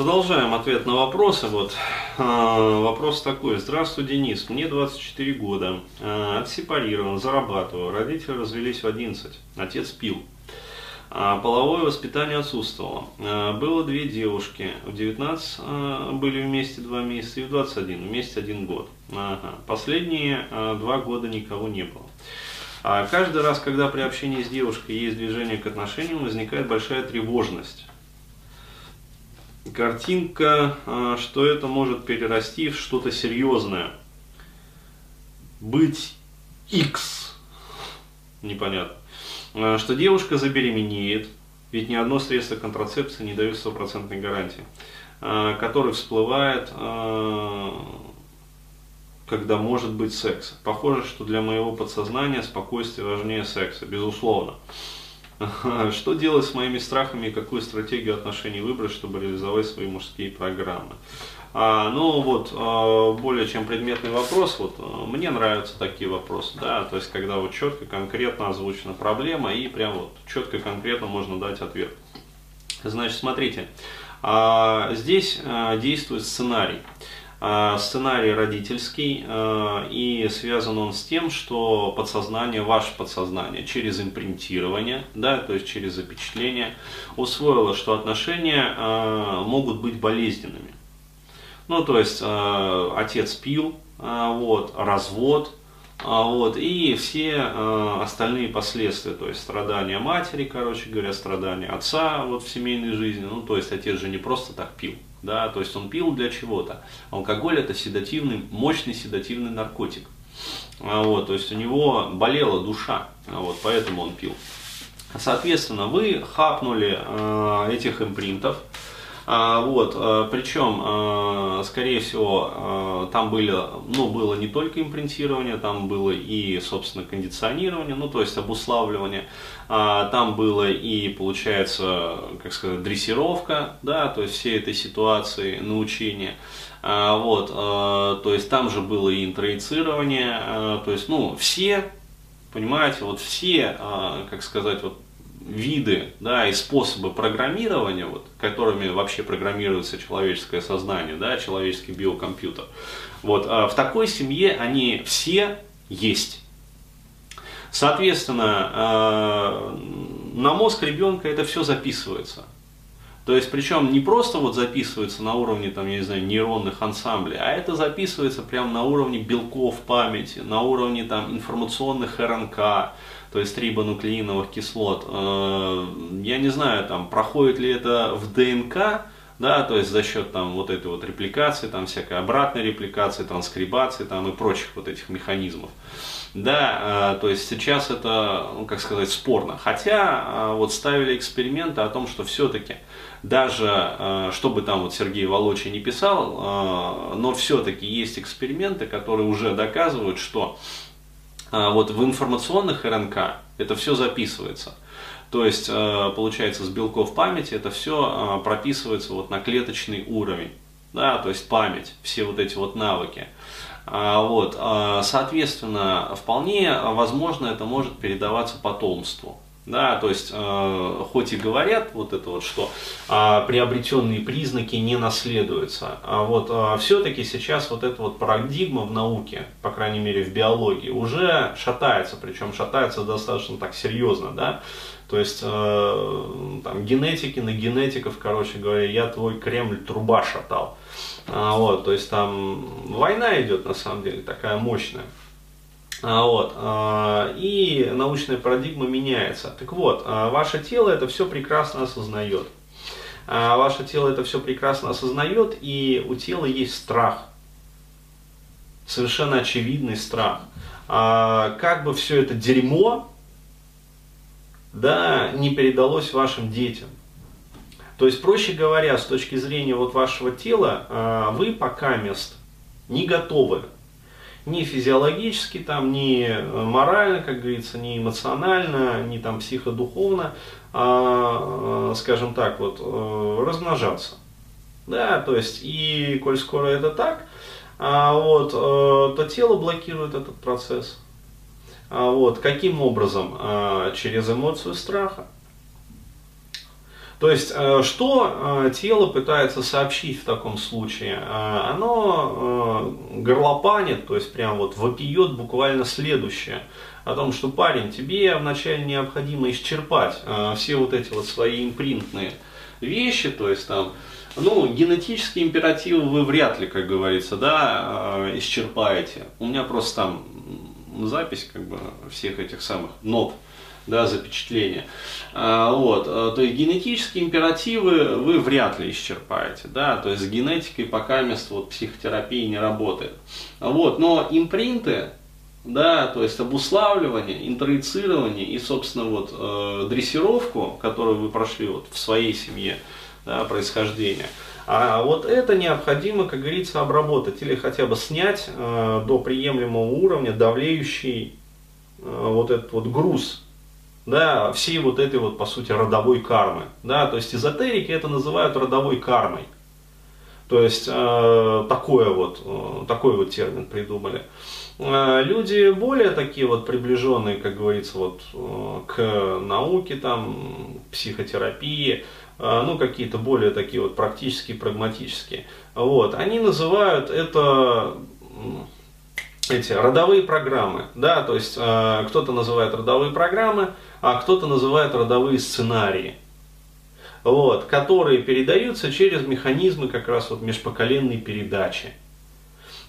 Продолжаем ответ на вопросы. Вот э, вопрос такой. Здравствуй, Денис. Мне 24 года. Э, отсепарирован, зарабатываю. Родители развелись в 11. Отец пил. А половое воспитание отсутствовало. Э, было две девушки. В 19 э, были вместе два месяца и в 21 вместе один год. Последние э, два года никого не было. А каждый раз, когда при общении с девушкой есть движение к отношениям, возникает большая тревожность картинка, а, что это может перерасти в что-то серьезное. Быть X. Непонятно. А, что девушка забеременеет, ведь ни одно средство контрацепции не дает стопроцентной гарантии, а, который всплывает, когда может быть секс. Похоже, что для моего подсознания спокойствие важнее секса, безусловно. Что делать с моими страхами и какую стратегию отношений выбрать, чтобы реализовать свои мужские программы? А, ну вот, а, более чем предметный вопрос, вот а, мне нравятся такие вопросы, да, то есть когда вот четко, конкретно озвучена проблема и прям вот четко, конкретно можно дать ответ. Значит, смотрите, а, здесь а, действует сценарий. А, сценарий родительский, а, и связан он с тем, что подсознание, ваше подсознание через импринтирование, да, то есть через запечатление, усвоило, что отношения а, могут быть болезненными. Ну, то есть отец пил, вот, развод, вот, и все остальные последствия, то есть страдания матери, короче говоря, страдания отца вот, в семейной жизни, ну, то есть отец же не просто так пил, да, то есть он пил для чего-то. Алкоголь это седативный, мощный седативный наркотик. А, вот, то есть у него болела душа, а, вот, поэтому он пил. Соответственно, вы хапнули э, этих импринтов, а, вот, а, причем, а, скорее всего, а, там были, ну, было не только импринтирование, там было и, собственно, кондиционирование, ну, то есть обуславливание, а, там было и, получается, как сказать, дрессировка, да, то есть всей этой ситуации, научение. А, вот, а, то есть там же было и интроицирование, а, то есть, ну, все, понимаете, вот все, а, как сказать, вот виды да, и способы программирования, вот, которыми вообще программируется человеческое сознание, да, человеческий биокомпьютер, вот, а в такой семье они все есть. Соответственно, э, на мозг ребенка это все записывается. То есть, причем не просто вот записывается на уровне, там, я не знаю, нейронных ансамблей, а это записывается прямо на уровне белков памяти, на уровне там информационных РНК, то есть рибонуклеиновых кислот. Э, я не знаю, там, проходит ли это в ДНК, да, то есть за счет там вот этой вот репликации, там всякой обратной репликации, транскрибации там и прочих вот этих механизмов. Да, э, то есть сейчас это, ну, как сказать, спорно. Хотя э, вот ставили эксперименты о том, что все-таки даже, чтобы там вот Сергей Волочи не писал, но все-таки есть эксперименты, которые уже доказывают, что а, вот в информационных РНК это все записывается. То есть, э, получается, с белков памяти это все э, прописывается вот на клеточный уровень. Да, то есть память, все вот эти вот навыки. А, вот, а, соответственно, вполне возможно это может передаваться потомству. Да, то есть, э, хоть и говорят вот это вот, что э, приобретенные признаки не наследуются, а вот э, все-таки сейчас вот эта вот парадигма в науке, по крайней мере в биологии, уже шатается, причем шатается достаточно так серьезно, да, то есть э, там генетики на генетиков, короче говоря, я твой Кремль труба шатал, а, вот, то есть там война идет на самом деле такая мощная. А, вот, а, и научная парадигма меняется. Так вот, а, ваше тело это все прекрасно осознает. Ваше тело это все прекрасно осознает, и у тела есть страх. Совершенно очевидный страх. Как бы все это дерьмо да, не передалось вашим детям. То есть, проще говоря, с точки зрения вот вашего тела, вы пока мест не готовы ни физиологически, там, ни э, морально, как говорится, ни эмоционально, ни там психодуховно, а, э, скажем так, вот, э, размножаться. Да, то есть, и коль скоро это так, а, вот, то тело блокирует этот процесс. А, вот, каким образом? А, через эмоцию страха. То есть, э, что э, тело пытается сообщить в таком случае? Э, оно горлопанит, то есть прям вот вопиет буквально следующее. О том, что парень, тебе вначале необходимо исчерпать все вот эти вот свои импринтные вещи, то есть там, ну, генетические императивы вы вряд ли, как говорится, да, исчерпаете. У меня просто там запись как бы всех этих самых нот да, запечатления. А, вот, а, то есть генетические императивы вы вряд ли исчерпаете, да, то есть с генетикой пока место вот психотерапии не работает. Вот, но импринты, да, то есть обуславливание, интроицирование и, собственно, вот э, дрессировку, которую вы прошли вот в своей семье, да, происхождения, а вот это необходимо, как говорится, обработать или хотя бы снять э, до приемлемого уровня давлеющий э, вот этот вот груз да, всей вот этой вот, по сути, родовой кармы. Да, то есть эзотерики это называют родовой кармой. То есть э, такое вот, э, такой вот термин придумали. Э, люди более такие вот приближенные, как говорится, вот э, к науке, там, психотерапии, э, ну какие-то более такие вот практические, прагматические. Вот, они называют это эти родовые программы, да, то есть э, кто-то называет родовые программы, а кто-то называет родовые сценарии, вот, которые передаются через механизмы как раз вот межпоколенной передачи.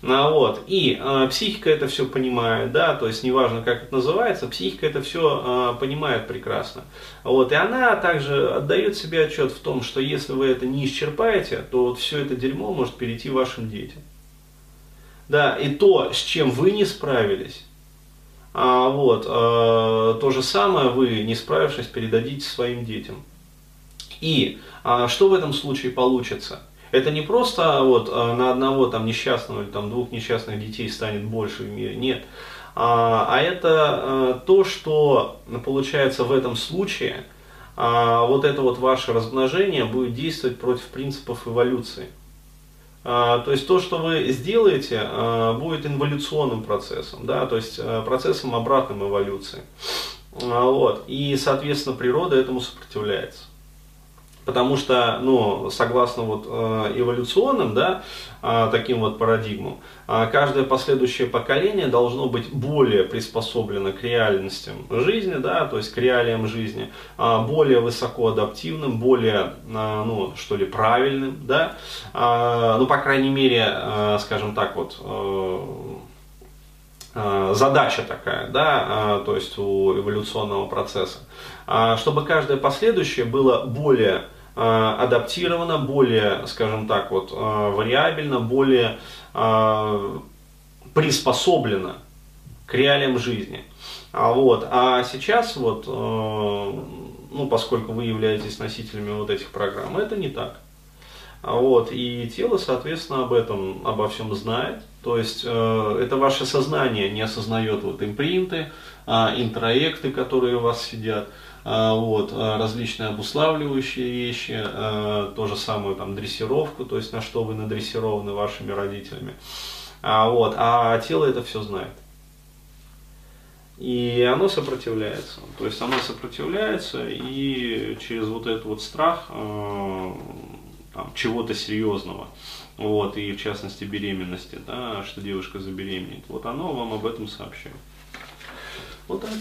А, вот. И э, психика это все понимает, да, то есть неважно, как это называется, психика это все э, понимает прекрасно. Вот. И она также отдает себе отчет в том, что если вы это не исчерпаете, то вот все это дерьмо может перейти вашим детям. Да, и то, с чем вы не справились, а, вот, а, то же самое вы, не справившись, передадите своим детям. И а, что в этом случае получится? Это не просто вот, а, на одного там, несчастного или там, двух несчастных детей станет больше в мире, нет. А, а это а, то, что получается в этом случае, а, вот это вот ваше размножение будет действовать против принципов эволюции. А, то есть то, что вы сделаете, а, будет инволюционным процессом, да, то есть а, процессом обратным эволюции. Вот. И, соответственно, природа этому сопротивляется. Потому что, ну, согласно вот э, эволюционным, да, э, таким вот парадигмам, э, каждое последующее поколение должно быть более приспособлено к реальностям жизни, да, то есть к реалиям жизни, более высоко адаптивным, более, ну, что ли, правильным, да, ну, по крайней мере, скажем так вот, задача такая, да, то есть у эволюционного процесса, чтобы каждое последующее было более адаптировано, более, скажем так, вот, вариабельно, более приспособлено к реалиям жизни. А, вот, а сейчас вот, ну, поскольку вы являетесь носителями вот этих программ, это не так. А вот, и тело, соответственно, об этом, обо всем знает. То есть э, это ваше сознание не осознает вот импринты, э, интроекты, которые у вас сидят, э, вот, различные обуславливающие вещи, э, то же самое там дрессировку, то есть на что вы надрессированы вашими родителями. А, вот, а тело это все знает. И оно сопротивляется. То есть оно сопротивляется и через вот этот вот страх э, там, чего-то серьезного, вот, и в частности беременности, да, что девушка забеременеет, вот оно вам об этом сообщает. Вот так.